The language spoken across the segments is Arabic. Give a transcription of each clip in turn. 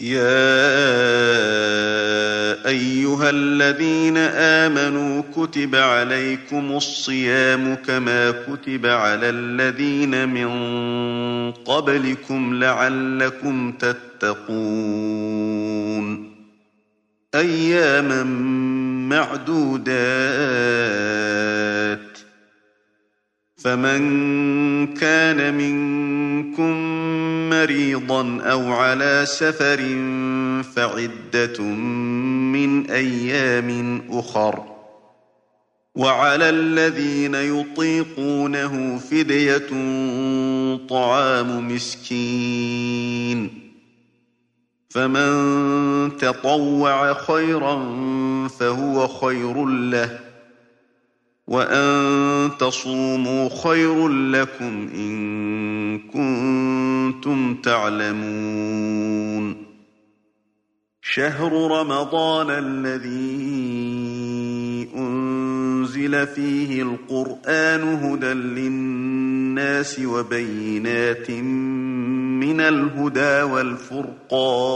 يا أيها الذين آمنوا كتب عليكم الصيام كما كتب على الذين من قبلكم لعلكم تتقون. أياما معدودات. فمن كان منكم مريضا أو على سفر فعدة من أيام أخر. وعلى الذين يطيقونه فدية طعام مسكين. فمن تطوع خيرا فهو خير له. وأن تصوموا خير لكم إن كنتم تعلمون شهر رمضان الذي أنزل فيه القرآن هدى للناس وبينات من الهدى والفرقان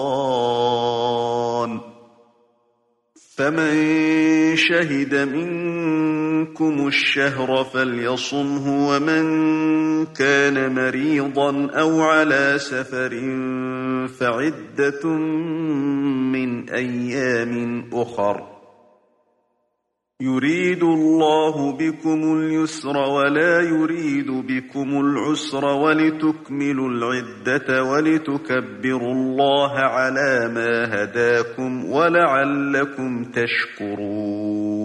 فمن شهد منكم الشهر فليصمه ومن كان مريضا أو على سفر فعدة من أيام أخر. يريد الله بكم اليسر ولا يريد بكم العسر ولتكملوا العدة ولتكبروا الله على ما هداكم ولعلكم تشكرون.